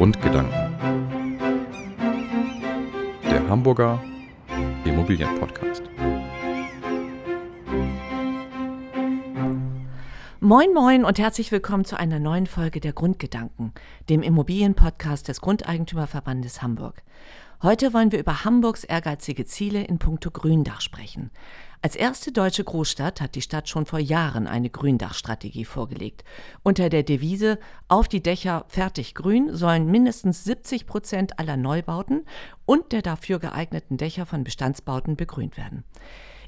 Grundgedanken. Der Hamburger Immobilienpodcast. Moin moin und herzlich willkommen zu einer neuen Folge der Grundgedanken, dem Immobilienpodcast des Grundeigentümerverbandes Hamburg. Heute wollen wir über Hamburgs ehrgeizige Ziele in puncto Gründach sprechen. Als erste deutsche Großstadt hat die Stadt schon vor Jahren eine Gründachstrategie vorgelegt. Unter der Devise Auf die Dächer fertig grün sollen mindestens 70 Prozent aller Neubauten und der dafür geeigneten Dächer von Bestandsbauten begrünt werden.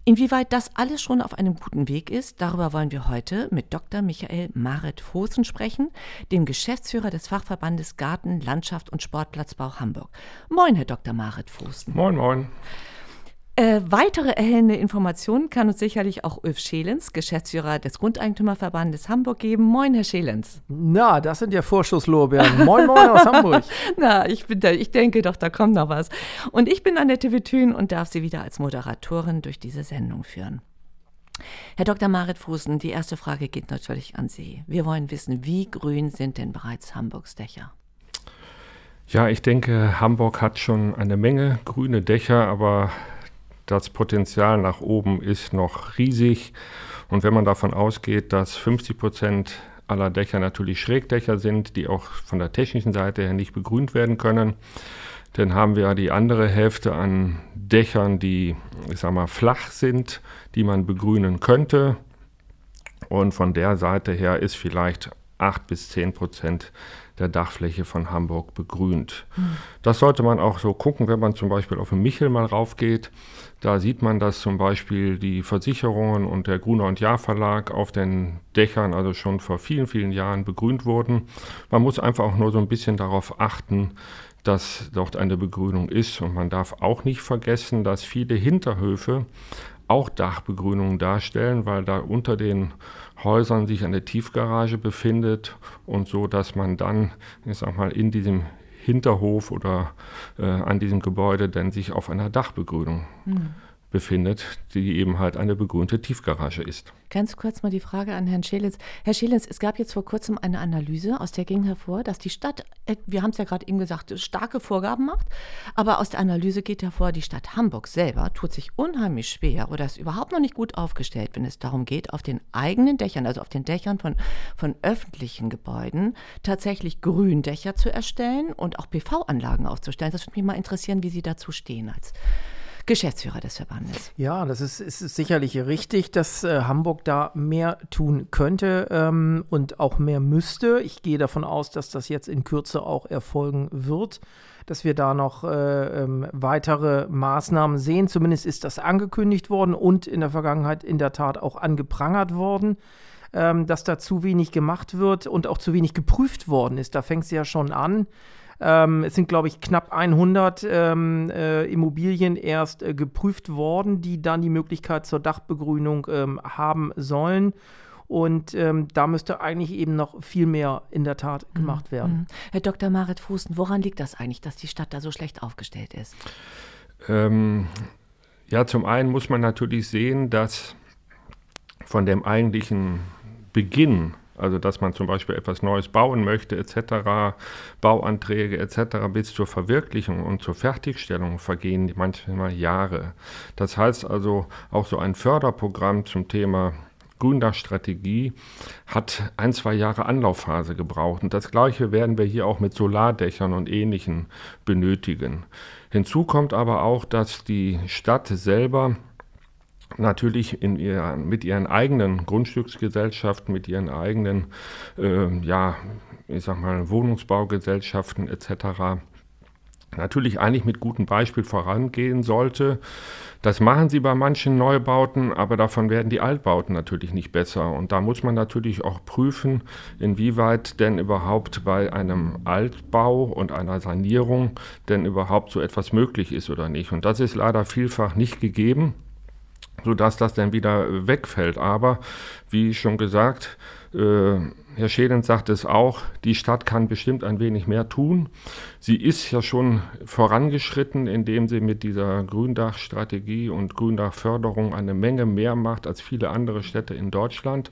Inwieweit das alles schon auf einem guten Weg ist, darüber wollen wir heute mit Dr. Michael Maret Fosen sprechen, dem Geschäftsführer des Fachverbandes Garten, Landschaft und Sportplatzbau Hamburg. Moin, Herr Dr. Maret Fosen. Moin, moin. Äh, weitere erhellende Informationen kann uns sicherlich auch Ulf Schelens, Geschäftsführer des Grundeigentümerverbandes Hamburg, geben. Moin, Herr Schelens. Na, das sind ja Vorschusslorbeeren. Moin, moin aus Hamburg. Na, ich, bin da, ich denke doch, da kommt noch was. Und ich bin Annette Witthün und darf Sie wieder als Moderatorin durch diese Sendung führen. Herr Dr. Marit Fußen, die erste Frage geht natürlich an Sie. Wir wollen wissen, wie grün sind denn bereits Hamburgs Dächer? Ja, ich denke, Hamburg hat schon eine Menge grüne Dächer, aber das Potenzial nach oben ist noch riesig. Und wenn man davon ausgeht, dass 50 Prozent aller Dächer natürlich Schrägdächer sind, die auch von der technischen Seite her nicht begrünt werden können, dann haben wir die andere Hälfte an Dächern, die, ich sag mal, flach sind, die man begrünen könnte. Und von der Seite her ist vielleicht 8 bis 10 Prozent der Dachfläche von Hamburg begrünt. Das sollte man auch so gucken, wenn man zum Beispiel auf den Michel mal raufgeht. Da sieht man, dass zum Beispiel die Versicherungen und der Gruner und Jahr Verlag auf den Dächern also schon vor vielen, vielen Jahren begrünt wurden. Man muss einfach auch nur so ein bisschen darauf achten, dass dort eine Begrünung ist. Und man darf auch nicht vergessen, dass viele Hinterhöfe auch Dachbegrünungen darstellen, weil da unter den Häusern sich eine Tiefgarage befindet und so, dass man dann, ich sag mal, in diesem Hinterhof oder äh, an diesem Gebäude dann sich auf einer Dachbegrünung mhm befindet, die eben halt eine begrünte Tiefgarage ist. Ganz kurz mal die Frage an Herrn Schelitz. Herr Schelitz, es gab jetzt vor kurzem eine Analyse, aus der ging hervor, dass die Stadt, äh, wir haben es ja gerade eben gesagt, starke Vorgaben macht, aber aus der Analyse geht hervor, die Stadt Hamburg selber tut sich unheimlich schwer oder ist überhaupt noch nicht gut aufgestellt, wenn es darum geht, auf den eigenen Dächern, also auf den Dächern von, von öffentlichen Gebäuden, tatsächlich Gründächer zu erstellen und auch PV-Anlagen aufzustellen. Das würde mich mal interessieren, wie Sie dazu stehen als Geschäftsführer des Verbandes. Ja, das ist, ist sicherlich richtig, dass äh, Hamburg da mehr tun könnte ähm, und auch mehr müsste. Ich gehe davon aus, dass das jetzt in Kürze auch erfolgen wird dass wir da noch äh, ähm, weitere Maßnahmen sehen. Zumindest ist das angekündigt worden und in der Vergangenheit in der Tat auch angeprangert worden, ähm, dass da zu wenig gemacht wird und auch zu wenig geprüft worden ist. Da fängt es ja schon an. Ähm, es sind, glaube ich, knapp 100 ähm, äh, Immobilien erst äh, geprüft worden, die dann die Möglichkeit zur Dachbegrünung ähm, haben sollen. Und ähm, da müsste eigentlich eben noch viel mehr in der Tat mhm. gemacht mhm. werden. Herr Dr. Marit Fußen, woran liegt das eigentlich, dass die Stadt da so schlecht aufgestellt ist? Ähm, ja, zum einen muss man natürlich sehen, dass von dem eigentlichen Beginn also dass man zum Beispiel etwas Neues bauen möchte etc., Bauanträge etc. bis zur Verwirklichung und zur Fertigstellung vergehen manchmal Jahre. Das heißt also auch so ein Förderprogramm zum Thema Gründachstrategie hat ein, zwei Jahre Anlaufphase gebraucht. Und das Gleiche werden wir hier auch mit Solardächern und Ähnlichem benötigen. Hinzu kommt aber auch, dass die Stadt selber natürlich in ihr, mit ihren eigenen Grundstücksgesellschaften, mit ihren eigenen, äh, ja, ich sag mal, Wohnungsbaugesellschaften etc. natürlich eigentlich mit gutem Beispiel vorangehen sollte. Das machen sie bei manchen Neubauten, aber davon werden die Altbauten natürlich nicht besser. Und da muss man natürlich auch prüfen, inwieweit denn überhaupt bei einem Altbau und einer Sanierung denn überhaupt so etwas möglich ist oder nicht. Und das ist leider vielfach nicht gegeben sodass das dann wieder wegfällt. Aber wie schon gesagt, äh, Herr Schädens sagt es auch, die Stadt kann bestimmt ein wenig mehr tun. Sie ist ja schon vorangeschritten, indem sie mit dieser Gründachstrategie und Gründachförderung eine Menge mehr macht als viele andere Städte in Deutschland.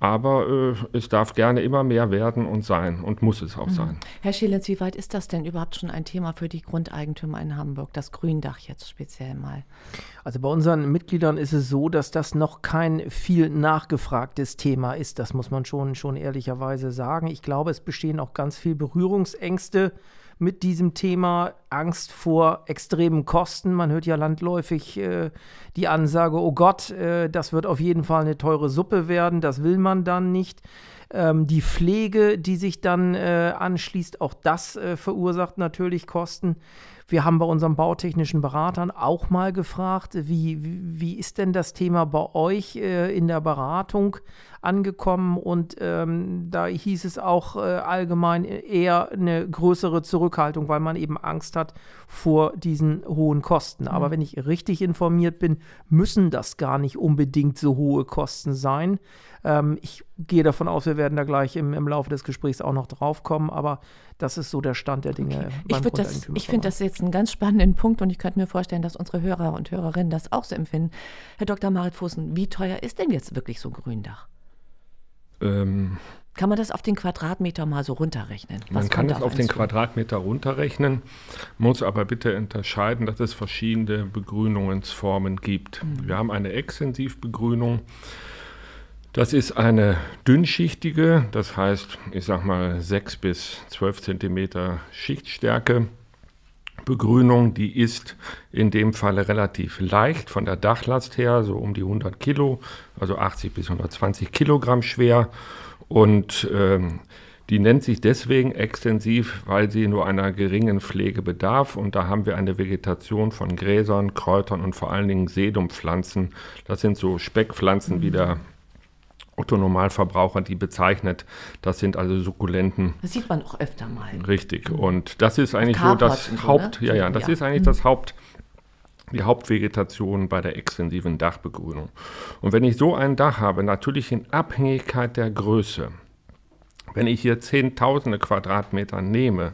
Aber äh, es darf gerne immer mehr werden und sein und muss es auch mhm. sein. Herr Schielenz, wie weit ist das denn überhaupt schon ein Thema für die Grundeigentümer in Hamburg, das Gründach jetzt speziell mal? Also bei unseren Mitgliedern ist es so, dass das noch kein viel nachgefragtes Thema ist. Das muss man schon, schon ehrlicherweise sagen. Ich glaube, es bestehen auch ganz viel Berührungsängste mit diesem Thema Angst vor extremen Kosten. Man hört ja landläufig äh, die Ansage, oh Gott, äh, das wird auf jeden Fall eine teure Suppe werden, das will man dann nicht. Ähm, die Pflege, die sich dann äh, anschließt, auch das äh, verursacht natürlich Kosten. Wir haben bei unseren bautechnischen Beratern auch mal gefragt, wie, wie, wie ist denn das Thema bei euch äh, in der Beratung angekommen? Und ähm, da hieß es auch äh, allgemein eher eine größere Zurückhaltung, weil man eben Angst hat vor diesen hohen Kosten. Mhm. Aber wenn ich richtig informiert bin, müssen das gar nicht unbedingt so hohe Kosten sein. Ähm, ich gehe davon aus, wir werden da gleich im, im Laufe des Gesprächs auch noch drauf kommen, aber das ist so der Stand der Dinge. Okay. Ich, das, ich finde das jetzt einen ganz spannenden Punkt und ich könnte mir vorstellen, dass unsere Hörer und Hörerinnen das auch so empfinden. Herr Dr. Marit Fussen, wie teuer ist denn jetzt wirklich so ein Gründach? Ähm, kann man das auf den Quadratmeter mal so runterrechnen? Was man kann das auf den zu? Quadratmeter runterrechnen, muss aber bitte unterscheiden, dass es verschiedene Begrünungsformen gibt. Mhm. Wir haben eine Extensivbegrünung. Das ist eine dünnschichtige, das heißt, ich sag mal 6 bis 12 Zentimeter Schichtstärke. Begrünung, die ist in dem Falle relativ leicht von der Dachlast her, so um die 100 Kilo, also 80 bis 120 Kilogramm schwer. Und ähm, die nennt sich deswegen extensiv, weil sie nur einer geringen Pflege bedarf. Und da haben wir eine Vegetation von Gräsern, Kräutern und vor allen Dingen Sedumpflanzen. Das sind so Speckpflanzen wie der Otto Normalverbraucher die bezeichnet. Das sind also Sukkulenten. Das sieht man auch öfter mal. Richtig. Und das ist eigentlich so das so, Haupt, ne? ja, ja, das ja. ist eigentlich das Haupt, die Hauptvegetation bei der extensiven Dachbegrünung. Und wenn ich so ein Dach habe, natürlich in Abhängigkeit der Größe, wenn ich hier Zehntausende Quadratmeter nehme,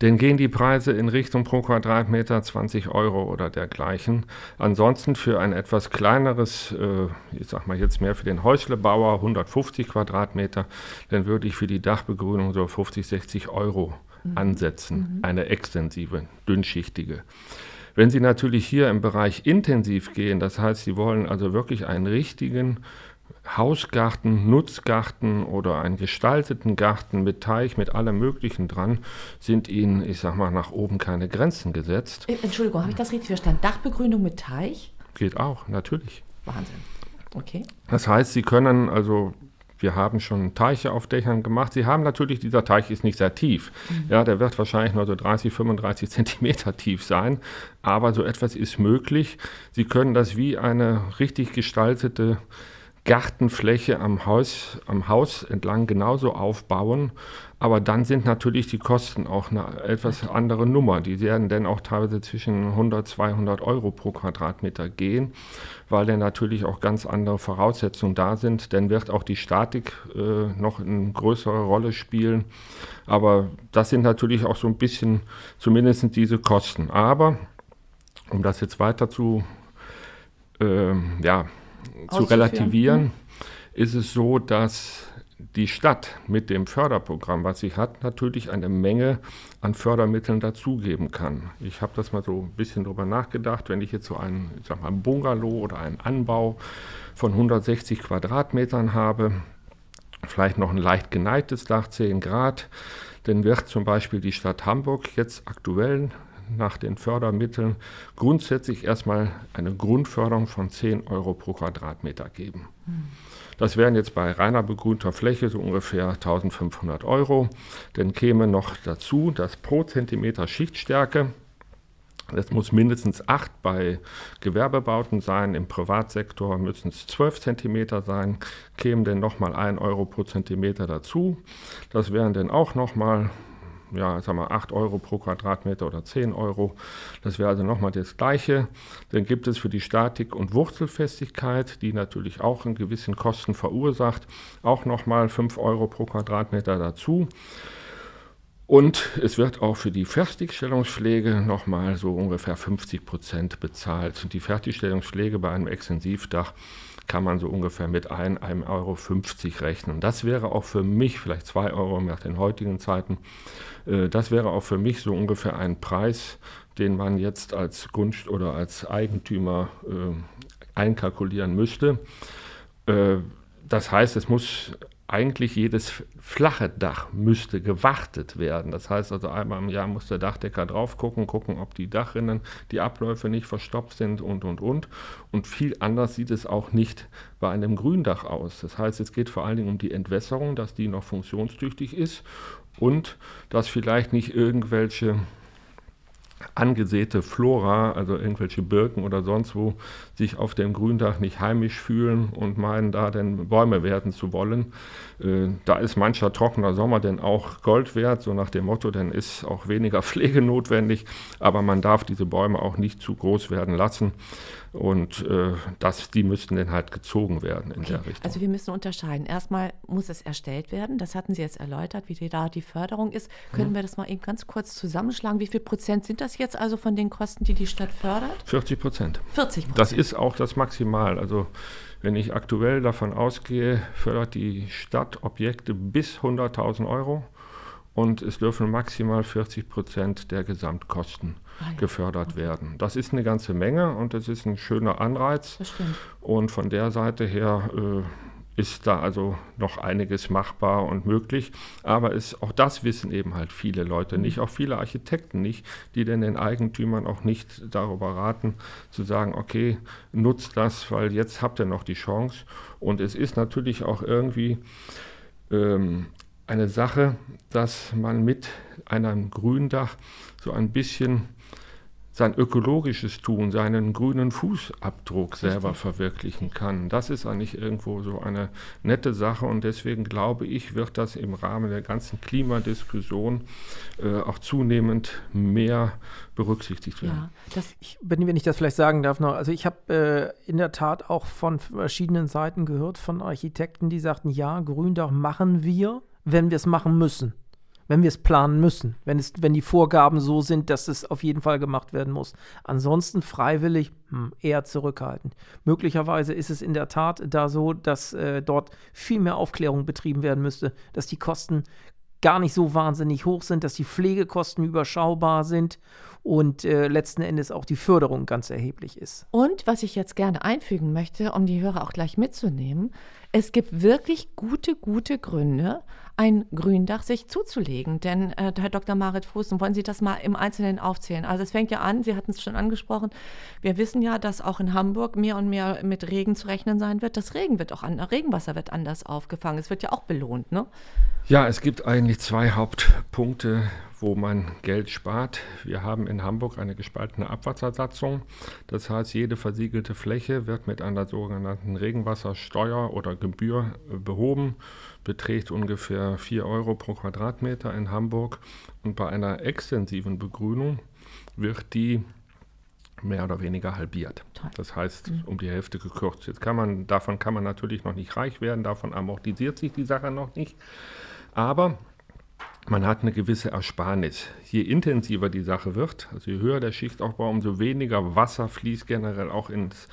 dann gehen die Preise in Richtung pro Quadratmeter 20 Euro oder dergleichen. Ansonsten für ein etwas kleineres, äh, ich sag mal jetzt mehr für den Häuslebauer, 150 Quadratmeter, dann würde ich für die Dachbegrünung so 50, 60 Euro mhm. ansetzen. Mhm. Eine extensive, dünnschichtige. Wenn Sie natürlich hier im Bereich intensiv gehen, das heißt, Sie wollen also wirklich einen richtigen Hausgarten, Nutzgarten oder einen gestalteten Garten mit Teich, mit allem Möglichen dran, sind ihnen, ich sag mal, nach oben keine Grenzen gesetzt. Äh, Entschuldigung, habe ich das richtig verstanden? Dachbegrünung mit Teich? Geht auch, natürlich. Wahnsinn. Okay. Das heißt, Sie können also wir haben schon Teiche auf Dächern gemacht. Sie haben natürlich, dieser Teich ist nicht sehr tief. Mhm. Ja, der wird wahrscheinlich nur so 30, 35 Zentimeter tief sein. Aber so etwas ist möglich. Sie können das wie eine richtig gestaltete Gartenfläche am Haus, am Haus entlang genauso aufbauen. Aber dann sind natürlich die Kosten auch eine etwas andere Nummer. Die werden dann auch teilweise zwischen 100, 200 Euro pro Quadratmeter gehen, weil dann natürlich auch ganz andere Voraussetzungen da sind. Dann wird auch die Statik äh, noch eine größere Rolle spielen. Aber das sind natürlich auch so ein bisschen zumindest diese Kosten. Aber um das jetzt weiter zu äh, ja, zu relativieren, mhm. ist es so, dass die Stadt mit dem Förderprogramm, was sie hat, natürlich eine Menge an Fördermitteln dazugeben kann. Ich habe das mal so ein bisschen drüber nachgedacht, wenn ich jetzt so einen, ich sag mal, Bungalow oder einen Anbau von 160 Quadratmetern habe, vielleicht noch ein leicht geneigtes Dach, 10 Grad, dann wird zum Beispiel die Stadt Hamburg jetzt aktuell nach den Fördermitteln grundsätzlich erstmal eine Grundförderung von 10 Euro pro Quadratmeter geben. Das wären jetzt bei reiner begrünter Fläche so ungefähr 1500 Euro. Dann käme noch dazu, dass pro Zentimeter Schichtstärke das muss mindestens 8 bei Gewerbebauten sein, im Privatsektor müssen es 12 Zentimeter sein, kämen dann nochmal 1 Euro pro Zentimeter dazu. Das wären dann auch nochmal ja, sag mal 8 Euro pro Quadratmeter oder 10 Euro. Das wäre also nochmal das Gleiche. Dann gibt es für die Statik und Wurzelfestigkeit, die natürlich auch einen gewissen Kosten verursacht, auch nochmal 5 Euro pro Quadratmeter dazu. Und es wird auch für die Fertigstellungspflege nochmal so ungefähr 50 Prozent bezahlt. Die Fertigstellungspflege bei einem Extensivdach kann man so ungefähr mit 1,50 Euro rechnen. Das wäre auch für mich, vielleicht 2 Euro nach den heutigen Zeiten, äh, das wäre auch für mich so ungefähr ein Preis, den man jetzt als Gunst oder als Eigentümer äh, einkalkulieren müsste. Äh, das heißt, es muss eigentlich jedes flache Dach müsste gewartet werden. Das heißt also einmal im Jahr muss der Dachdecker drauf gucken, gucken, ob die Dachrinnen, die Abläufe nicht verstopft sind und, und, und. Und viel anders sieht es auch nicht bei einem Gründach aus. Das heißt, es geht vor allen Dingen um die Entwässerung, dass die noch funktionstüchtig ist und dass vielleicht nicht irgendwelche angesäte Flora, also irgendwelche Birken oder sonst wo, sich auf dem Gründach nicht heimisch fühlen und meinen, da denn Bäume werden zu wollen. Äh, da ist mancher trockener Sommer denn auch Gold wert, so nach dem Motto, dann ist auch weniger Pflege notwendig, aber man darf diese Bäume auch nicht zu groß werden lassen. Und äh, das, die müssten dann halt gezogen werden in okay. der Richtung. Also wir müssen unterscheiden. Erstmal muss es erstellt werden. Das hatten Sie jetzt erläutert, wie da die Förderung ist. Können mhm. wir das mal eben ganz kurz zusammenschlagen? Wie viel Prozent sind das jetzt also von den Kosten, die die Stadt fördert? 40 Prozent. 40 Prozent. Das ist auch das Maximal. Also wenn ich aktuell davon ausgehe, fördert die Stadt Objekte bis 100.000 Euro und es dürfen maximal 40 Prozent der Gesamtkosten. Gefördert werden. Das ist eine ganze Menge und das ist ein schöner Anreiz. Und von der Seite her äh, ist da also noch einiges machbar und möglich. Aber es, auch das wissen eben halt viele Leute nicht, auch viele Architekten nicht, die denn den Eigentümern auch nicht darüber raten, zu sagen, okay, nutzt das, weil jetzt habt ihr noch die Chance. Und es ist natürlich auch irgendwie ähm, eine Sache, dass man mit einem Gründach so ein bisschen sein ökologisches Tun, seinen grünen Fußabdruck selber verwirklichen kann. Das ist eigentlich irgendwo so eine nette Sache und deswegen glaube ich, wird das im Rahmen der ganzen Klimadiskussion äh, auch zunehmend mehr berücksichtigt werden. Ja, das, ich, wenn, wenn ich das vielleicht sagen darf noch, also ich habe äh, in der Tat auch von verschiedenen Seiten gehört, von Architekten, die sagten, ja, Gründach machen wir, wenn wir es machen müssen. Wenn wir es planen müssen. Wenn, es, wenn die Vorgaben so sind, dass es auf jeden Fall gemacht werden muss. Ansonsten freiwillig hm, eher zurückhaltend. Möglicherweise ist es in der Tat da so, dass äh, dort viel mehr Aufklärung betrieben werden müsste, dass die Kosten gar nicht so wahnsinnig hoch sind, dass die Pflegekosten überschaubar sind und äh, letzten Endes auch die Förderung ganz erheblich ist. Und was ich jetzt gerne einfügen möchte, um die Hörer auch gleich mitzunehmen, es gibt wirklich gute, gute Gründe, ein Gründach sich zuzulegen. Denn, äh, Herr Dr. Marit Fußen, wollen Sie das mal im Einzelnen aufzählen? Also es fängt ja an, Sie hatten es schon angesprochen, wir wissen ja, dass auch in Hamburg mehr und mehr mit Regen zu rechnen sein wird. Das Regen wird auch an, Regenwasser wird anders aufgefangen. Es wird ja auch belohnt, ne? Ja, es gibt eigentlich zwei Hauptpunkte, wo man Geld spart. Wir haben in Hamburg eine gespaltene Abwassersatzung. Das heißt, jede versiegelte Fläche wird mit einer sogenannten Regenwassersteuer oder Gebühr äh, behoben, beträgt ungefähr 4 Euro pro Quadratmeter in Hamburg. Und bei einer extensiven Begrünung wird die mehr oder weniger halbiert. Toll. Das heißt, mhm. um die Hälfte gekürzt. Jetzt kann man, davon kann man natürlich noch nicht reich werden, davon amortisiert sich die Sache noch nicht. Aber man hat eine gewisse Ersparnis. Je intensiver die Sache wird, also je höher der Schichtaufbau, umso weniger Wasser fließt generell auch ins,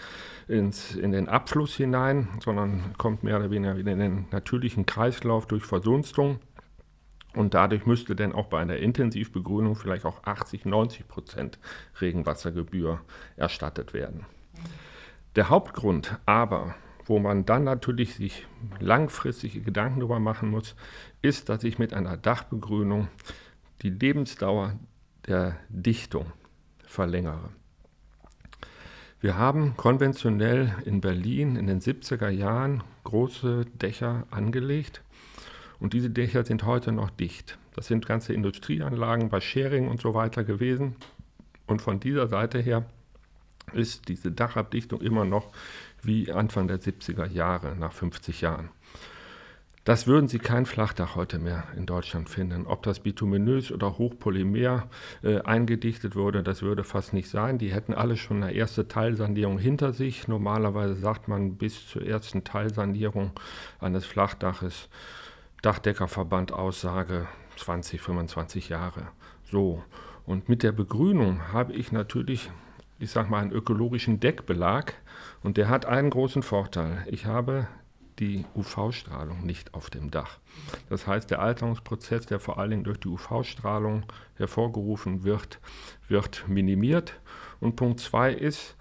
ins, in den Abfluss hinein, sondern kommt mehr oder weniger in den natürlichen Kreislauf durch Verdunstung. Und dadurch müsste dann auch bei einer Intensivbegrünung vielleicht auch 80, 90 Prozent Regenwassergebühr erstattet werden. Der Hauptgrund aber, wo man dann natürlich sich langfristige Gedanken darüber machen muss, ist, dass ich mit einer Dachbegrünung die Lebensdauer der Dichtung verlängere. Wir haben konventionell in Berlin in den 70er Jahren große Dächer angelegt und diese Dächer sind heute noch dicht. Das sind ganze Industrieanlagen bei Schering und so weiter gewesen. Und von dieser Seite her ist diese Dachabdichtung immer noch wie Anfang der 70er Jahre, nach 50 Jahren. Das würden Sie kein Flachdach heute mehr in Deutschland finden. Ob das bituminös oder hochpolymer äh, eingedichtet wurde, das würde fast nicht sein. Die hätten alle schon eine erste Teilsanierung hinter sich. Normalerweise sagt man bis zur ersten Teilsanierung eines Flachdaches Dachdeckerverband Aussage 20, 25 Jahre. So. Und mit der Begrünung habe ich natürlich ich sag mal, einen ökologischen Deckbelag und der hat einen großen Vorteil. Ich habe die UV-Strahlung nicht auf dem Dach. Das heißt, der Alterungsprozess, der vor allen Dingen durch die UV-Strahlung hervorgerufen wird, wird minimiert. Und Punkt zwei ist,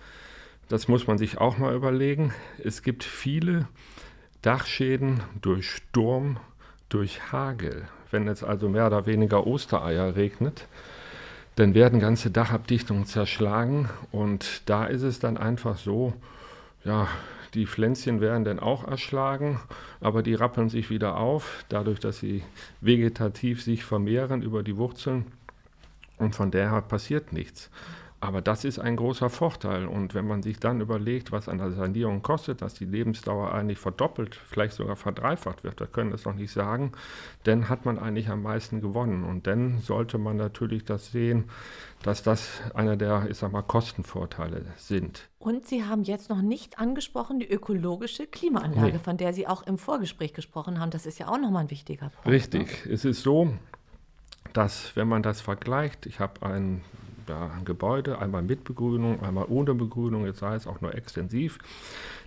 das muss man sich auch mal überlegen, es gibt viele Dachschäden durch Sturm, durch Hagel. Wenn es also mehr oder weniger Ostereier regnet, dann werden ganze Dachabdichtungen zerschlagen und da ist es dann einfach so, ja, die Pflänzchen werden dann auch erschlagen, aber die rappeln sich wieder auf, dadurch, dass sie vegetativ sich vermehren über die Wurzeln und von daher passiert nichts. Aber das ist ein großer Vorteil. Und wenn man sich dann überlegt, was eine Sanierung kostet, dass die Lebensdauer eigentlich verdoppelt, vielleicht sogar verdreifacht wird, wir können das noch nicht sagen, dann hat man eigentlich am meisten gewonnen. Und dann sollte man natürlich das sehen, dass das einer der, ich sag mal, Kostenvorteile sind. Und Sie haben jetzt noch nicht angesprochen die ökologische Klimaanlage, Nee. von der Sie auch im Vorgespräch gesprochen haben. Das ist ja auch nochmal ein wichtiger Punkt. Richtig. Es ist so, dass wenn man das vergleicht, ich habe ein, ja, ein Gebäude, einmal mit Begrünung, einmal ohne Begrünung, jetzt sei es auch nur extensiv,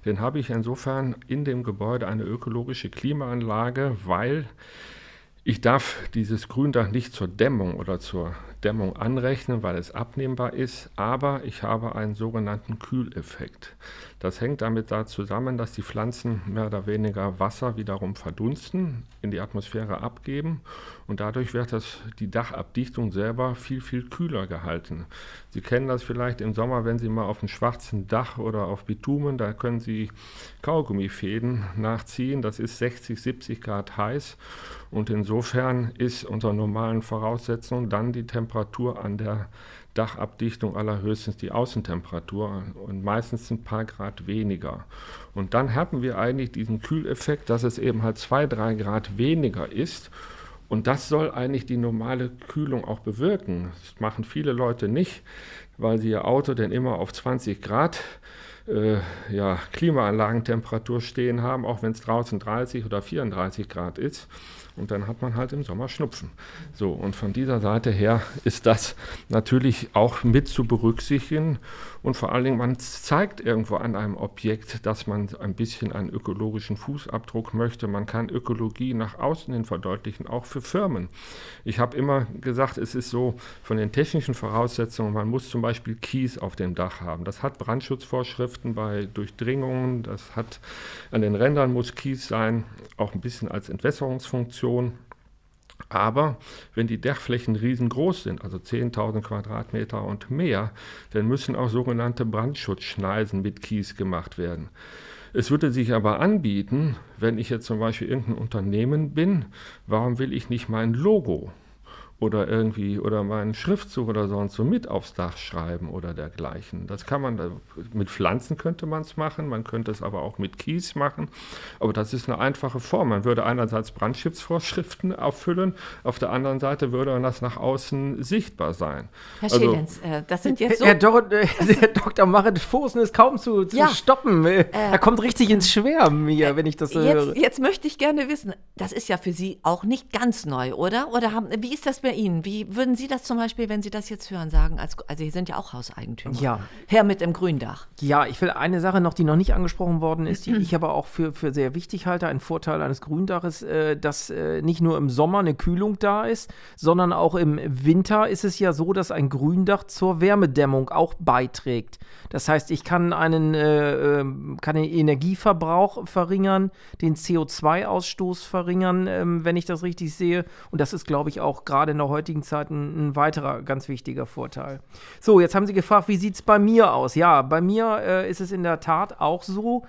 dann habe ich insofern in dem Gebäude eine ökologische Klimaanlage, weil ich darf dieses Gründach nicht zur Dämmung oder zur Dämmung anrechnen, weil es abnehmbar ist, aber ich habe einen sogenannten Kühleffekt. Das hängt damit da zusammen, dass die Pflanzen mehr oder weniger Wasser wiederum verdunsten, in die Atmosphäre abgeben und dadurch wird das, die Dachabdichtung selber viel, viel kühler gehalten. Sie kennen das vielleicht im Sommer, wenn Sie mal auf einem schwarzen Dach oder auf Bitumen, da können Sie Kaugummifäden nachziehen. Das ist 60, 70 Grad heiß und insofern ist unter normalen Voraussetzungen dann die Temperatur an der Dachabdichtung allerhöchstens die Außentemperatur und meistens ein paar Grad weniger. Und dann haben wir eigentlich diesen Kühleffekt, dass es eben halt zwei, drei Grad weniger ist. Und das soll eigentlich die normale Kühlung auch bewirken. Das machen viele Leute nicht, weil sie ihr Auto dann immer auf 20 Grad äh, ja, Klimaanlagentemperatur stehen haben, auch wenn es draußen 30 oder 34 Grad ist. Und dann hat man halt im Sommer Schnupfen. So, und von dieser Seite her ist das natürlich auch mit zu berücksichtigen. Und vor allen Dingen, man zeigt irgendwo an einem Objekt, dass man ein bisschen einen ökologischen Fußabdruck möchte. Man kann Ökologie nach außen hin verdeutlichen, auch für Firmen. Ich habe immer gesagt, es ist so von den technischen Voraussetzungen, man muss zum Beispiel Kies auf dem Dach haben. Das hat Brandschutzvorschriften bei Durchdringungen, das hat an den Rändern muss Kies sein, auch ein bisschen als Entwässerungsfunktion. Aber wenn die Dachflächen riesengroß sind, also 10.000 Quadratmeter und mehr, dann müssen auch sogenannte Brandschutzschneisen mit Kies gemacht werden. Es würde sich aber anbieten, wenn ich jetzt zum Beispiel irgendein Unternehmen bin, warum will ich nicht mein Logo oder irgendwie oder meinen Schriftzug oder sonst so mit aufs Dach schreiben oder dergleichen. Das kann man, mit Pflanzen könnte man es machen, man könnte es aber auch mit Kies machen, aber das ist eine einfache Form. Man würde einerseits Brandschutzvorschriften erfüllen, auf der anderen Seite würde das nach außen sichtbar sein. Herr Also- Schelenz, äh, das sind jetzt so. Herr, Dor äh, der Dr. Marit Fosen ist kaum zu, zu Ja. stoppen. Äh, er kommt richtig ins Schwärmen hier, wenn ich das so höre. Jetzt, jetzt möchte ich gerne wissen, das ist ja für Sie auch nicht ganz neu, oder? Oder haben, wie ist das bei Ihnen? Wie würden Sie das zum Beispiel, wenn Sie das jetzt hören, sagen? Als, also Sie sind ja auch Hauseigentümer. Ja. Herr mit dem Gründach. Ja, ich will eine Sache noch, die noch nicht angesprochen worden ist, die ich aber auch für, für sehr wichtig halte, ein Vorteil eines Gründaches, äh, dass äh, nicht nur im Sommer eine Kühlung da ist, sondern auch im Winter ist es ja so, dass ein Gründach zur Wärmedämmung auch beiträgt. Das heißt, ich kann einen äh, ähm, kann den Energieverbrauch verringern, den CO2-Ausstoß verringern, ähm, wenn ich das richtig sehe. Und das ist, glaube ich, auch gerade der heutigen Zeit ein, ein weiterer ganz wichtiger Vorteil. So, jetzt haben Sie gefragt, wie sieht es bei mir aus? Ja, bei mir äh, ist es in der Tat auch so,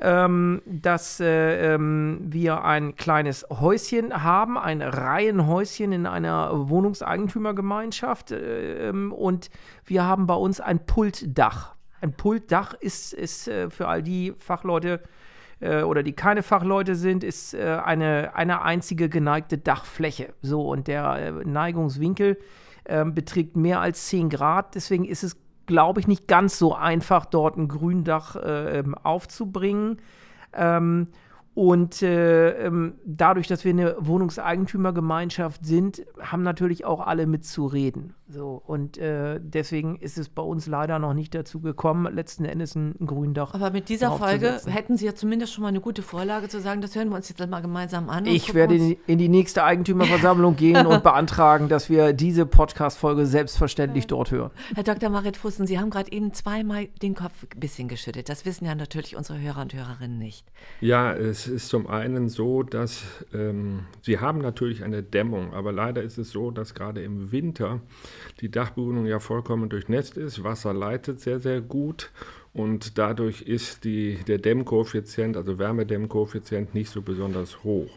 ähm, dass äh, ähm, wir ein kleines Häuschen haben, ein Reihenhäuschen in einer Wohnungseigentümergemeinschaft äh, ähm, und wir haben bei uns ein Pultdach. Ein Pultdach ist, ist äh, für all die Fachleute äh, oder die keine Fachleute sind, ist äh, eine, eine einzige geneigte Dachfläche. So, und der äh, Neigungswinkel ähm, beträgt mehr als 10 Grad. Deswegen ist es, glaube ich, nicht ganz so einfach, dort ein Gründach äh, ähm, aufzubringen. Ähm, und äh, ähm, dadurch, dass wir eine Wohnungseigentümergemeinschaft sind, haben natürlich auch alle mitzureden. So, und äh, deswegen ist es bei uns leider noch nicht dazu gekommen, letzten Endes ein, ein Gründach. Aber mit dieser Folge hätten Sie ja zumindest schon mal eine gute Vorlage zu sagen, das hören wir uns jetzt mal gemeinsam an. Ich werde in, in die nächste Eigentümerversammlung gehen und beantragen, dass wir diese Podcast-Folge selbstverständlich dort hören. Herr Dr. Marit Fussen, Sie haben gerade eben zweimal den Kopf ein bisschen geschüttet. Das wissen ja natürlich unsere Hörer und Hörerinnen nicht. Ja, es ist zum einen so, dass ähm, Sie haben natürlich eine Dämmung, aber leider ist es so, dass gerade im Winter die Dachbegrünung ja vollkommen durchnässt ist. Wasser leitet sehr, sehr gut und dadurch ist die, der Dämmkoeffizient, also Wärmedämmkoeffizient, nicht so besonders hoch.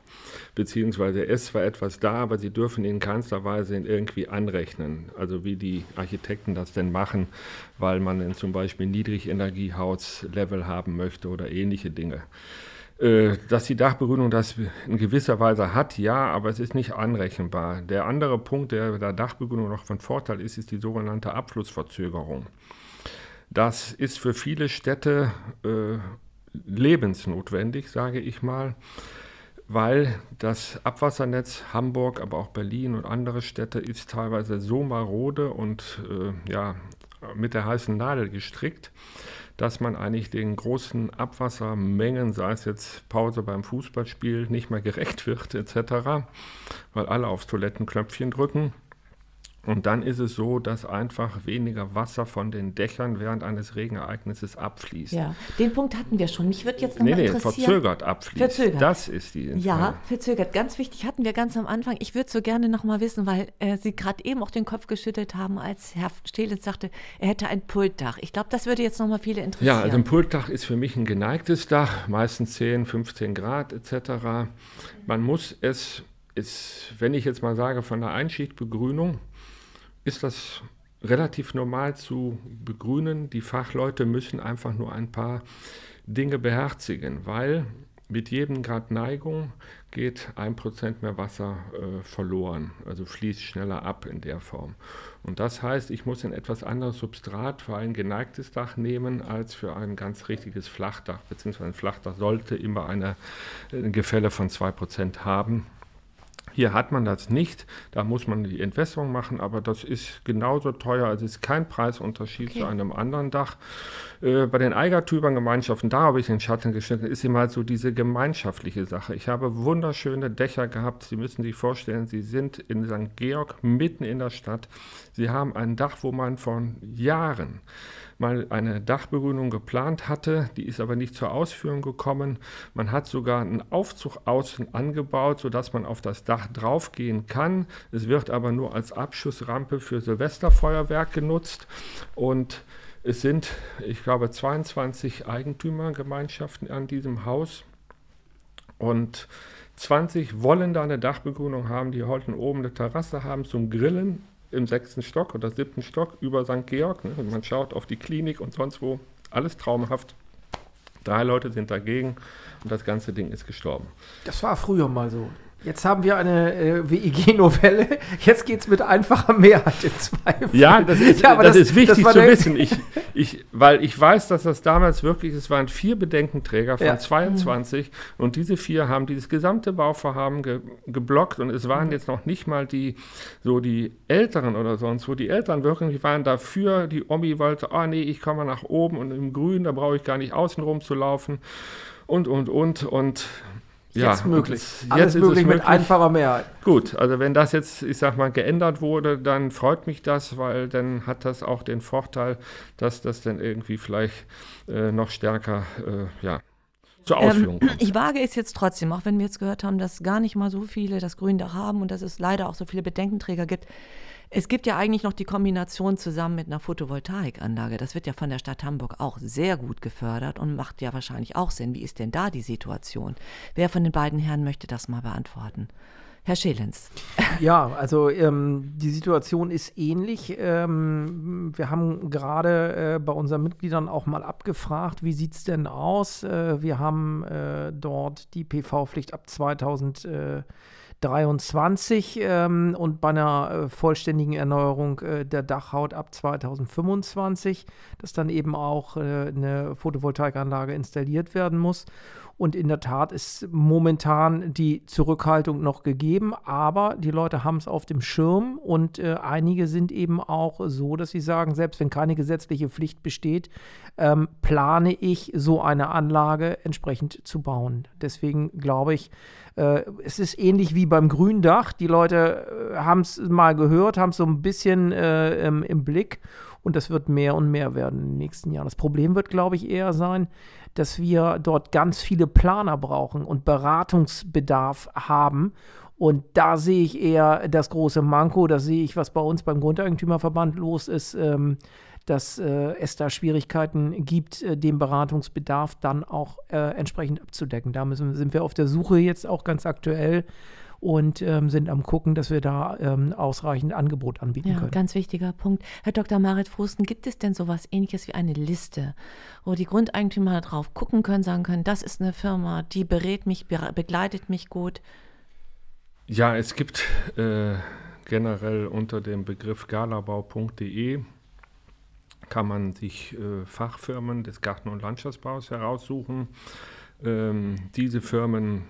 Beziehungsweise ist zwar etwas da, aber Sie dürfen ihn in keinster Weise irgendwie anrechnen. Also wie die Architekten das denn machen, weil man zum Beispiel Niedrigenergiehauslevel haben möchte oder ähnliche Dinge. Äh, dass die Dachbegrünung das in gewisser Weise hat, ja, aber es ist nicht anrechenbar. Der andere Punkt, der der Dachbegrünung noch von Vorteil ist, ist die sogenannte Abflussverzögerung. Das ist für viele Städte äh, lebensnotwendig, sage ich mal, weil das Abwassernetz Hamburg, aber auch Berlin und andere Städte ist teilweise so marode und äh, ja, mit der heißen Nadel gestrickt, dass man eigentlich den großen Abwassermengen, sei es jetzt Pause beim Fußballspiel, nicht mehr gerecht wird etc., weil alle aufs Toilettenknöpfchen drücken. Und dann ist es so, dass einfach weniger Wasser von den Dächern während eines Regenereignisses abfließt. Ja, den Punkt hatten wir schon. Mich würde jetzt noch nee, mal interessieren. Nee, verzögert abfließt. Verzögert. Das ist die Entscheidung. Ja, verzögert. Ganz wichtig hatten wir ganz am Anfang. Ich würde so gerne noch mal wissen, weil äh, Sie gerade eben auch den Kopf geschüttelt haben, als Herr Stehlitz sagte, er hätte ein Pultdach. Ich glaube, das würde jetzt noch mal viele interessieren. Ja, also ein Pultdach ist für mich ein geneigtes Dach, meistens 10, 15 Grad etc. Man muss es, ist, wenn ich jetzt mal sage, von der Einschichtbegrünung, ist das relativ normal zu begrünen. Die Fachleute müssen einfach nur ein paar Dinge beherzigen, weil mit jedem Grad Neigung geht ein Prozent mehr Wasser äh, verloren, also fließt schneller ab in der Form. Und das heißt, ich muss ein etwas anderes Substrat für ein geneigtes Dach nehmen als für ein ganz richtiges Flachdach, beziehungsweise ein Flachdach sollte immer eine, ein Gefälle von 2% haben. Hier hat man das nicht, da muss man die Entwässerung machen, aber das ist genauso teuer, also es ist kein Preisunterschied okay. zu einem anderen Dach. Äh, bei den Eigentümergemeinschaften, da habe ich den Schatten geschnitten, ist immer so diese gemeinschaftliche Sache. Ich habe wunderschöne Dächer gehabt, Sie müssen sich vorstellen, Sie sind in St. Georg mitten in der Stadt. Sie haben ein Dach, wo man von Jahren mal eine Dachbegrünung geplant hatte, die ist aber nicht zur Ausführung gekommen. Man hat sogar einen Aufzug außen angebaut, sodass man auf das Dach draufgehen kann. Es wird aber nur als Abschussrampe für Silvesterfeuerwerk genutzt und es sind, ich glaube, 22 Eigentümergemeinschaften an diesem Haus und 20 wollen da eine Dachbegrünung haben, die heute oben eine Terrasse haben zum Grillen im sechsten Stock oder siebten Stock über St. Georg. Ne? Und man schaut auf die Klinik und sonst wo. Alles traumhaft. Drei Leute sind dagegen und das ganze Ding ist gestorben. Das war früher mal so. Jetzt haben wir eine äh, WIG-Novelle. Jetzt geht es mit einfacher Mehrheit im Zweifel. Ja, das ist, ja, das, das, ist wichtig das zu wissen. Ich, ich, weil ich weiß, dass das damals wirklich, es waren vier Bedenkenträger von ja. 22 mhm. und diese vier haben dieses gesamte Bauvorhaben ge, geblockt und es waren mhm. jetzt noch nicht mal die, so die Älteren oder sonst wo. Die Eltern wirklich waren dafür. Die Omi wollte, oh nee, ich komme nach oben und im Grün, da brauche ich gar nicht außenrum zu laufen und, und, und. Und Jetzt ja, möglich. Alles möglich, möglich mit einfacher Mehrheit. Gut, also wenn das jetzt, ich sag mal, geändert wurde, dann freut mich das, weil dann hat das auch den Vorteil, dass das dann irgendwie vielleicht äh, noch stärker, äh, ja, zur ähm, Ausführung ähm, kommt. Ich wage es jetzt trotzdem, auch wenn wir jetzt gehört haben, dass gar nicht mal so viele das Gründach haben und dass es leider auch so viele Bedenkenträger gibt. Es gibt ja eigentlich noch die Kombination zusammen mit einer Photovoltaikanlage. Das wird ja von der Stadt Hamburg auch sehr gut gefördert und macht ja wahrscheinlich auch Sinn. Wie ist denn da die Situation? Wer von den beiden Herren möchte das mal beantworten? Herr Schelens. Ja, also ähm, die Situation ist ähnlich. Ähm, wir haben gerade äh, bei unseren Mitgliedern auch mal abgefragt, wie sieht es denn aus? Äh, wir haben äh, dort die PV-Pflicht ab 2000. 23 ähm, und bei einer äh, vollständigen Erneuerung äh, der Dachhaut ab 2025, dass dann eben auch äh, eine Photovoltaikanlage installiert werden muss. Und in der Tat ist momentan die Zurückhaltung noch gegeben, aber die Leute haben es auf dem Schirm und äh, einige sind eben auch so, dass sie sagen, selbst wenn keine gesetzliche Pflicht besteht, ähm, plane ich so eine Anlage entsprechend zu bauen. Deswegen glaube ich, äh, es ist ähnlich wie beim Gründach. Die Leute äh, haben es mal gehört, haben es so ein bisschen äh, im, im Blick und das wird mehr und mehr werden in den nächsten Jahren. Das Problem wird, glaube ich, eher sein, dass wir dort ganz viele Planer brauchen und Beratungsbedarf haben. Und da sehe ich eher das große Manko, da sehe ich, was bei uns beim Grundeigentümerverband los ist, ähm, dass äh, es da Schwierigkeiten gibt, äh, den Beratungsbedarf dann auch äh, entsprechend abzudecken. Da müssen, sind wir auf der Suche jetzt auch ganz aktuell und ähm, sind am gucken, dass wir da ähm, ausreichend Angebot anbieten ja, können. Ganz wichtiger Punkt. Herr Dr. Marit Frusten, gibt es denn sowas ähnliches wie eine Liste, wo die Grundeigentümer drauf gucken können, sagen können, das ist eine Firma, die berät mich, begleitet mich gut? Ja, es gibt äh, generell unter dem Begriff galabau.de kann man sich äh, Fachfirmen des Garten- und Landschaftsbaus heraussuchen. Ähm, diese Firmen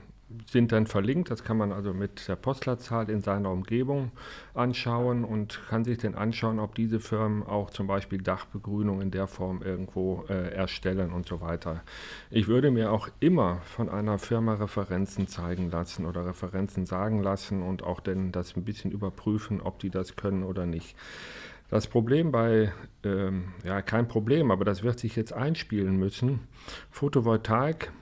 sind dann verlinkt. Das kann man also mit der Postleitzahl in seiner Umgebung anschauen und kann sich dann anschauen, ob diese Firmen auch zum Beispiel Dachbegrünung in der Form irgendwo äh, erstellen und so weiter. Ich würde mir auch immer von einer Firma Referenzen zeigen lassen oder Referenzen sagen lassen und auch dann das ein bisschen überprüfen, ob die das können oder nicht. Das Problem bei, ähm, ja kein Problem, aber das wird sich jetzt einspielen müssen. Photovoltaik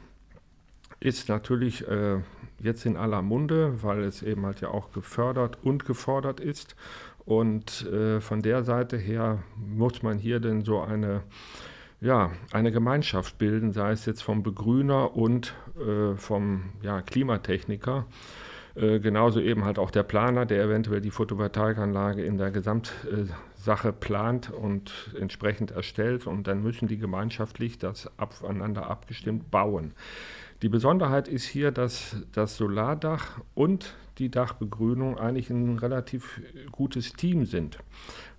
ist natürlich äh, jetzt in aller Munde, weil es eben halt ja auch gefördert und gefordert ist. Und äh, von der Seite her muss man hier denn so eine, ja, eine Gemeinschaft bilden, sei es jetzt vom Begrüner und äh, vom ja, Klimatechniker. Äh, genauso eben halt auch der Planer, der eventuell die Photovoltaikanlage in der Gesamtsache plant und entsprechend erstellt. Und dann müssen die gemeinschaftlich das aufeinander abgestimmt bauen. Die Besonderheit ist hier, dass das Solardach und die Dachbegrünung eigentlich ein relativ gutes Team sind,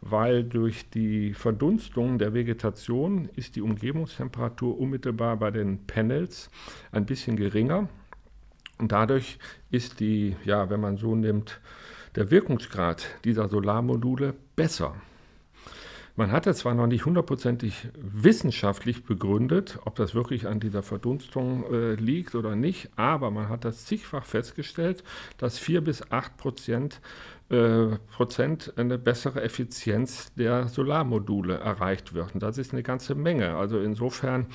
weil durch die Verdunstung der Vegetation ist die Umgebungstemperatur unmittelbar bei den Panels ein bisschen geringer und dadurch ist die, ja, wenn man so nimmt, der Wirkungsgrad dieser Solarmodule besser. Man hat es zwar noch nicht hundertprozentig wissenschaftlich begründet, ob das wirklich an dieser Verdunstung äh, liegt oder nicht, aber man hat das zigfach festgestellt, dass vier bis acht Prozent, äh, Prozent eine bessere Effizienz der Solarmodule erreicht wird. Und das ist eine ganze Menge. Also insofern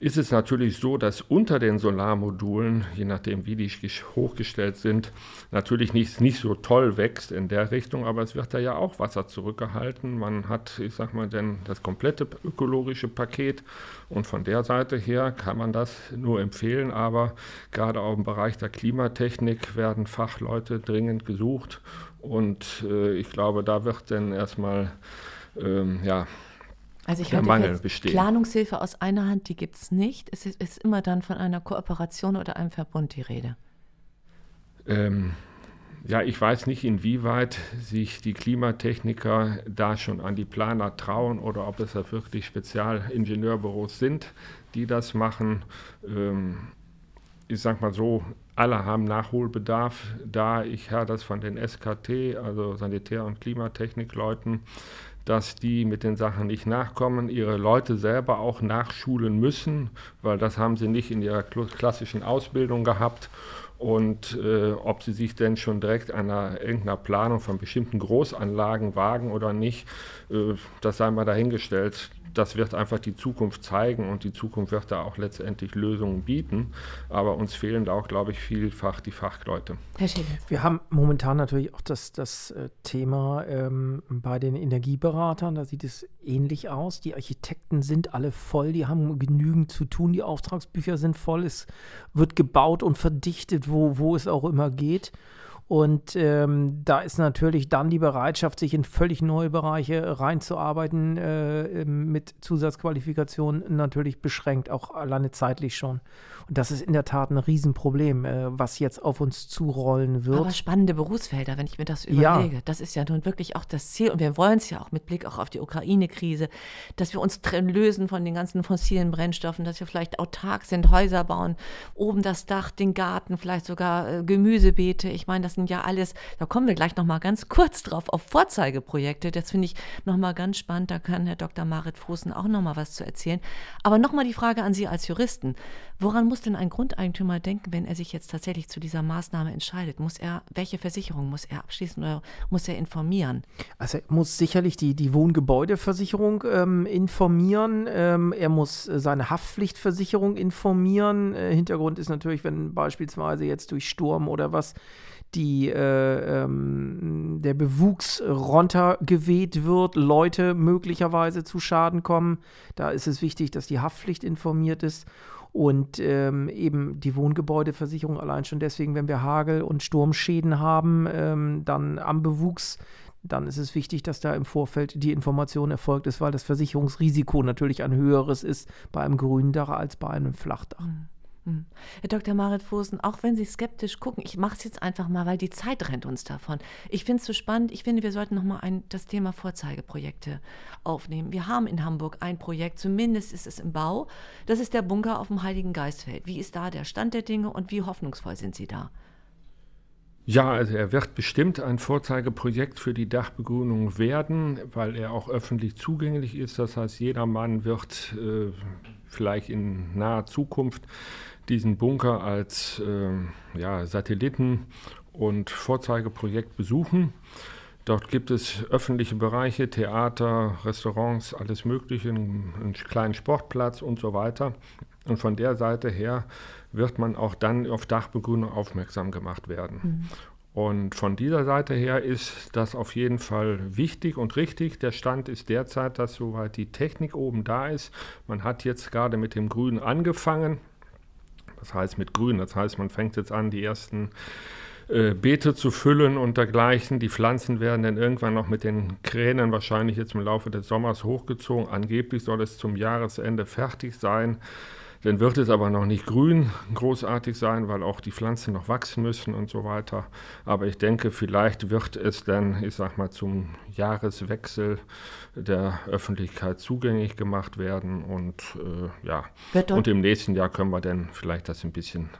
ist es natürlich so, dass unter den Solarmodulen, je nachdem wie die hochgestellt sind, natürlich nicht, nicht so toll wächst in der Richtung, aber es wird da ja auch Wasser zurückgehalten. Man hat, ich sag mal, denn das komplette ökologische Paket und von der Seite her kann man das nur empfehlen, aber gerade auch im Bereich der Klimatechnik werden Fachleute dringend gesucht und äh, ich glaube, da wird dann erstmal ähm, ja, also ich hatte Mangel bestehen. Planungshilfe aus einer Hand, die gibt es nicht. Es ist, ist, immer dann von einer Kooperation oder einem Verbund die Rede. Ähm, ja, ich weiß nicht, inwieweit sich die Klimatechniker da schon an die Planer trauen oder ob es da wirklich Spezialingenieurbüros sind, die das machen. Ähm, ich sage mal so, alle haben Nachholbedarf, da ich höre das von den SKT, also Sanitär- und Klimatechnikleuten, dass die mit den Sachen nicht nachkommen, ihre Leute selber auch nachschulen müssen, weil das haben sie nicht in ihrer klassischen Ausbildung gehabt. Und äh, ob sie sich denn schon direkt einer irgendeiner Planung von bestimmten Großanlagen wagen oder nicht, das sei mal dahingestellt das wird einfach die Zukunft zeigen und die Zukunft wird da auch letztendlich Lösungen bieten. Aber uns fehlen da auch, glaube ich, vielfach die Fachleute. Herr Schädel. Wir haben momentan natürlich auch das, das äh, Thema ähm, bei den Energieberatern. Da sieht es ähnlich aus. Die Architekten sind alle voll, die haben genügend zu tun. Die Auftragsbücher sind voll. Es wird gebaut und verdichtet, wo, wo es auch immer geht. Und ähm, da ist natürlich dann die Bereitschaft, sich in völlig neue Bereiche reinzuarbeiten, äh, mit Zusatzqualifikationen natürlich beschränkt, auch alleine zeitlich schon. Das ist in der Tat ein Riesenproblem, äh, was jetzt auf uns zurollen wird. Aber spannende Berufsfelder, wenn ich mir das überlege. Ja. Das ist ja nun wirklich auch das Ziel und wir wollen es ja auch mit Blick auch auf die Ukraine-Krise, dass wir uns lösen von den ganzen fossilen Brennstoffen, dass wir vielleicht autark sind, Häuser bauen, oben das Dach, den Garten, vielleicht sogar äh, Gemüsebeete. Ich meine, das sind ja alles, da kommen wir gleich nochmal ganz kurz drauf, auf Vorzeigeprojekte. Das finde ich nochmal ganz spannend. Da kann Herr Dr. Marit Froßen auch nochmal was zu erzählen. Aber nochmal die Frage an Sie als Juristen. Woran muss denn ein Grundeigentümer denken, wenn er sich jetzt tatsächlich zu dieser Maßnahme entscheidet? Muss er, welche Versicherung muss er abschließen oder muss er informieren? Also er muss sicherlich die, die Wohngebäudeversicherung ähm, informieren. Ähm, er muss äh, seine Haftpflichtversicherung informieren. Äh, Hintergrund ist natürlich, wenn beispielsweise jetzt durch Sturm oder was die, äh, ähm, der Bewuchs runtergeweht wird, Leute möglicherweise zu Schaden kommen. Da ist es wichtig, dass die Haftpflicht informiert ist. Und ähm, eben die Wohngebäudeversicherung allein schon deswegen, wenn wir Hagel- und Sturmschäden haben, ähm, dann am Bewuchs, dann ist es wichtig, dass da im Vorfeld die Information erfolgt ist, weil das Versicherungsrisiko natürlich ein höheres ist bei einem Gründach als bei einem Flachdach. Mhm. Hm. Herr Dr. Marit Fosen, auch wenn Sie skeptisch gucken, ich mache es jetzt einfach mal, weil die Zeit rennt uns davon. Ich finde es so spannend. Ich finde, wir sollten nochmal das Thema Vorzeigeprojekte aufnehmen. Wir haben in Hamburg ein Projekt, zumindest ist es im Bau. Das ist der Bunker auf dem Heiligen Geistfeld. Wie ist da der Stand der Dinge und wie hoffnungsvoll sind Sie da? Ja, also er wird bestimmt ein Vorzeigeprojekt für die Dachbegrünung werden, weil er auch öffentlich zugänglich ist. Das heißt, jedermann wird äh, vielleicht in naher Zukunft diesen Bunker als äh, ja, Satelliten- und Vorzeigeprojekt besuchen. Dort gibt es öffentliche Bereiche, Theater, Restaurants, alles Mögliche, einen kleinen Sportplatz und so weiter. Und von der Seite her wird man auch dann auf Dachbegrünung aufmerksam gemacht werden. Mhm. Und von dieser Seite her ist das auf jeden Fall wichtig und richtig. Der Stand ist derzeit, dass soweit die Technik oben da ist. Man hat jetzt gerade mit dem Grün angefangen. Das heißt mit Grün, das heißt, man fängt jetzt an, die ersten äh, Beete zu füllen und dergleichen. Die Pflanzen werden dann irgendwann noch mit den Kränen wahrscheinlich jetzt im Laufe des Sommers hochgezogen. Angeblich soll es zum Jahresende fertig sein. Dann wird es aber noch nicht grün großartig sein, weil auch die Pflanzen noch wachsen müssen und so weiter. Aber ich denke, vielleicht wird es dann, ich sag mal, zum Jahreswechsel der Öffentlichkeit zugänglich gemacht werden. Und äh, ja, und im nächsten Jahr können wir dann vielleicht das ein bisschen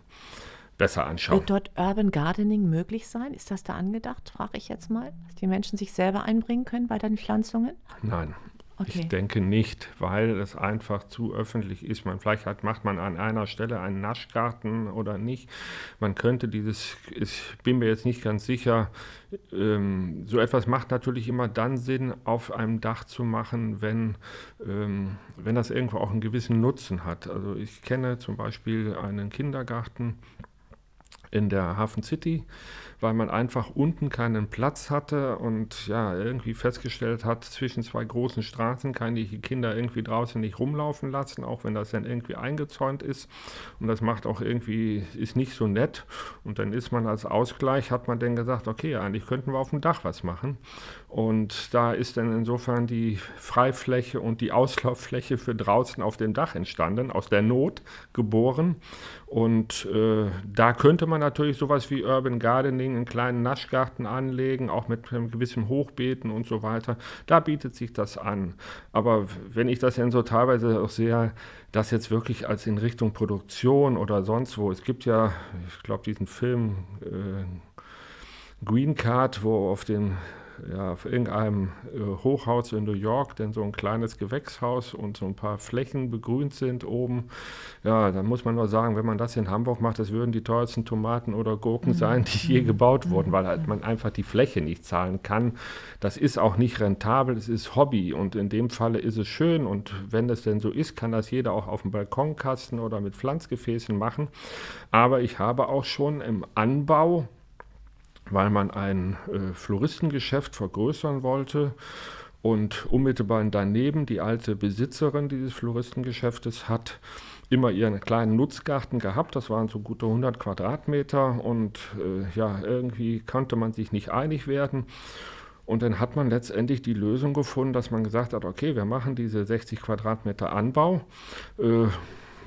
besser anschauen. Wird dort Urban Gardening möglich sein? Ist das da angedacht, frage ich jetzt mal, dass die Menschen sich selber einbringen können bei den Pflanzungen? Nein, Okay. Ich denke nicht, weil es einfach zu öffentlich ist. Man, vielleicht hat, macht man an einer Stelle einen Naschgarten oder nicht. Man könnte dieses, ich bin mir jetzt nicht ganz sicher, ähm, so etwas macht natürlich immer dann Sinn, auf einem Dach zu machen, wenn, ähm, wenn das irgendwo auch einen gewissen Nutzen hat. Also ich kenne zum Beispiel einen Kindergarten in der Hafen City weil man einfach unten keinen Platz hatte und ja, irgendwie festgestellt hat, zwischen zwei großen Straßen kann ich die Kinder irgendwie draußen nicht rumlaufen lassen, auch wenn das dann irgendwie eingezäunt ist. Und das macht auch irgendwie, ist nicht so nett. Und dann ist man als Ausgleich, hat man dann gesagt, okay, eigentlich könnten wir auf dem Dach was machen. Und da ist dann insofern die Freifläche und die Auslauffläche für draußen auf dem Dach entstanden, aus der Not geboren. Und äh, da könnte man natürlich sowas wie Urban Gardening, einen kleinen Naschgarten anlegen, auch mit einem gewissen Hochbeeten und so weiter. Da bietet sich das an. Aber wenn ich das dann so teilweise auch sehe, das jetzt wirklich als in Richtung Produktion oder sonst wo, es gibt ja, ich glaube, diesen Film äh, Green Card, wo auf dem ja, auf irgendeinem äh, Hochhaus in New York denn so ein kleines Gewächshaus und so ein paar Flächen begrünt sind oben. Ja, dann muss man nur sagen, wenn man das in Hamburg macht, das würden die teuersten Tomaten oder Gurken mhm. sein, die je gebaut wurden, weil halt man einfach die Fläche nicht zahlen kann. Das ist auch nicht rentabel, es ist Hobby und in dem Falle ist es schön und wenn das denn so ist, kann das jeder auch auf dem Balkonkasten oder mit Pflanzgefäßen machen. Aber ich habe auch schon im Anbau weil man ein äh, Floristengeschäft vergrößern wollte. Und unmittelbar daneben die alte Besitzerin dieses Floristengeschäftes hat immer ihren kleinen Nutzgarten gehabt. Das waren so gute 100 Quadratmeter und äh, ja, irgendwie konnte man sich nicht einig werden. Und dann hat man letztendlich die Lösung gefunden, dass man gesagt hat, okay, wir machen diese 60 Quadratmeter Anbau. Äh,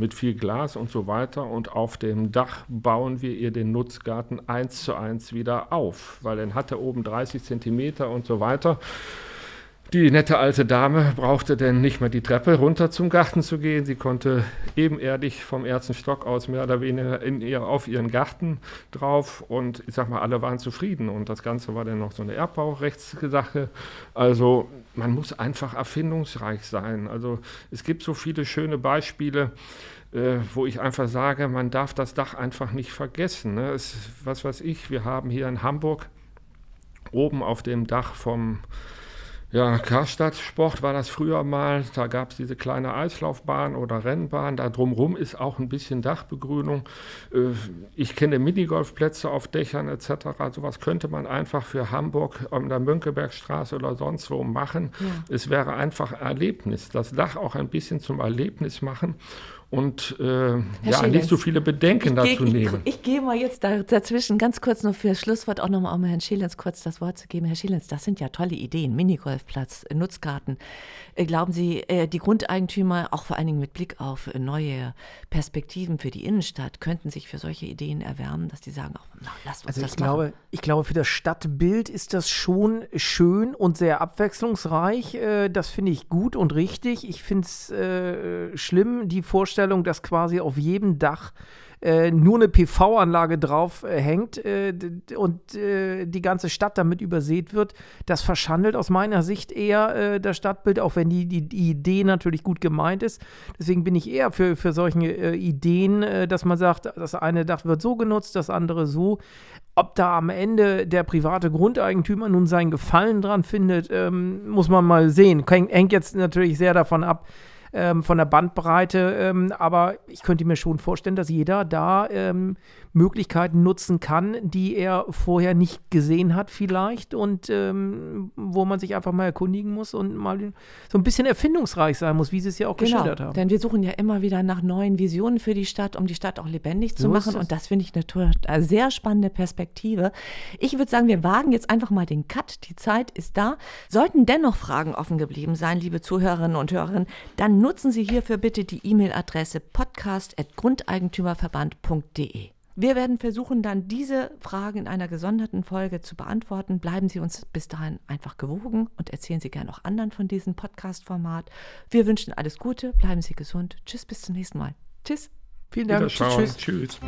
mit viel Glas und so weiter. Und auf dem Dach bauen wir ihr den Nutzgarten eins zu eins wieder auf, weil dann hat er oben 30 Zentimeter und so weiter. Die nette alte Dame brauchte denn nicht mehr die Treppe runter zum Garten zu gehen. Sie konnte ebenerdig vom ersten Stock aus mehr oder weniger in ihr, auf ihren Garten drauf. Und ich sag mal, alle waren zufrieden. Und das Ganze war dann noch so eine Erbbaurechtssache. Also man muss einfach erfindungsreich sein. Also es gibt so viele schöne Beispiele. Äh, wo ich einfach sage, man darf das Dach einfach nicht vergessen. Ne? Es, was weiß ich, wir haben hier in Hamburg oben auf dem Dach vom ja, Karstadt Sport war das früher mal. Da gab es diese kleine Eislaufbahn oder Rennbahn. Da drumherum ist auch ein bisschen Dachbegrünung. Äh, ich kenne Minigolfplätze auf Dächern etc. Sowas könnte man einfach für Hamburg an der Mönckebergstraße oder sonst wo machen. Ja. Es wäre einfach Erlebnis. Das Dach auch ein bisschen zum Erlebnis machen und äh, ja, nicht so viele Bedenken dazu ich, nehmen. Ich, ich, gehe mal jetzt da, dazwischen ganz kurz noch für das Schlusswort auch nochmal um Herrn Schelenz kurz das Wort zu geben. Herr Schelenz, das sind ja tolle Ideen. Minigolfplatz, Nutzgarten. Äh, glauben Sie, äh, die Grundeigentümer, auch vor allen Dingen mit Blick auf neue Perspektiven für die Innenstadt, könnten sich für solche Ideen erwärmen, dass die sagen, oh, na, lasst uns also das ich machen. Glaube, ich glaube, für das Stadtbild ist das schon schön und sehr abwechslungsreich. Äh, das finde ich gut und richtig. Ich finde es äh, schlimm, die Vorstellung, dass quasi auf jedem Dach äh, nur eine PV-Anlage drauf äh, hängt äh, und äh, die ganze Stadt damit übersät wird, das verschandelt aus meiner Sicht eher äh, das Stadtbild, auch wenn die, die, die, Idee natürlich gut gemeint ist. Deswegen bin ich eher für, für solche Ideen, dass man sagt, das eine Dach wird so genutzt, das andere so. Ob da am Ende der private Grundeigentümer nun seinen Gefallen dran findet, ähm, muss man mal sehen. Hängt jetzt natürlich sehr davon ab, ähm, von der Bandbreite. Ähm, aber ich könnte mir schon vorstellen, dass jeder da ähm, Möglichkeiten nutzen kann, die er vorher nicht gesehen hat vielleicht und ähm, wo man sich einfach mal erkundigen muss und mal so ein bisschen erfindungsreich sein muss, wie Sie es ja auch genau, geschildert haben. Denn wir suchen ja immer wieder nach neuen Visionen für die Stadt, um die Stadt auch lebendig so zu machen und das finde ich eine sehr spannende Perspektive. Ich würde sagen, wir wagen jetzt einfach mal den Cut. Die Zeit ist da. Sollten dennoch Fragen offen geblieben sein, liebe Zuhörerinnen und Hörer, dann nutzen Sie hierfür bitte die E-Mail-Adresse podcast.grundeigentümerverband.de. Wir werden versuchen, dann diese Fragen in einer gesonderten Folge zu beantworten. Bleiben Sie uns bis dahin einfach gewogen und erzählen Sie gerne auch anderen von diesem Podcast-Format. Wir wünschen alles Gute, bleiben Sie gesund. Tschüss, bis zum nächsten Mal. Tschüss. Vielen Dank. Tschüss. tschüss.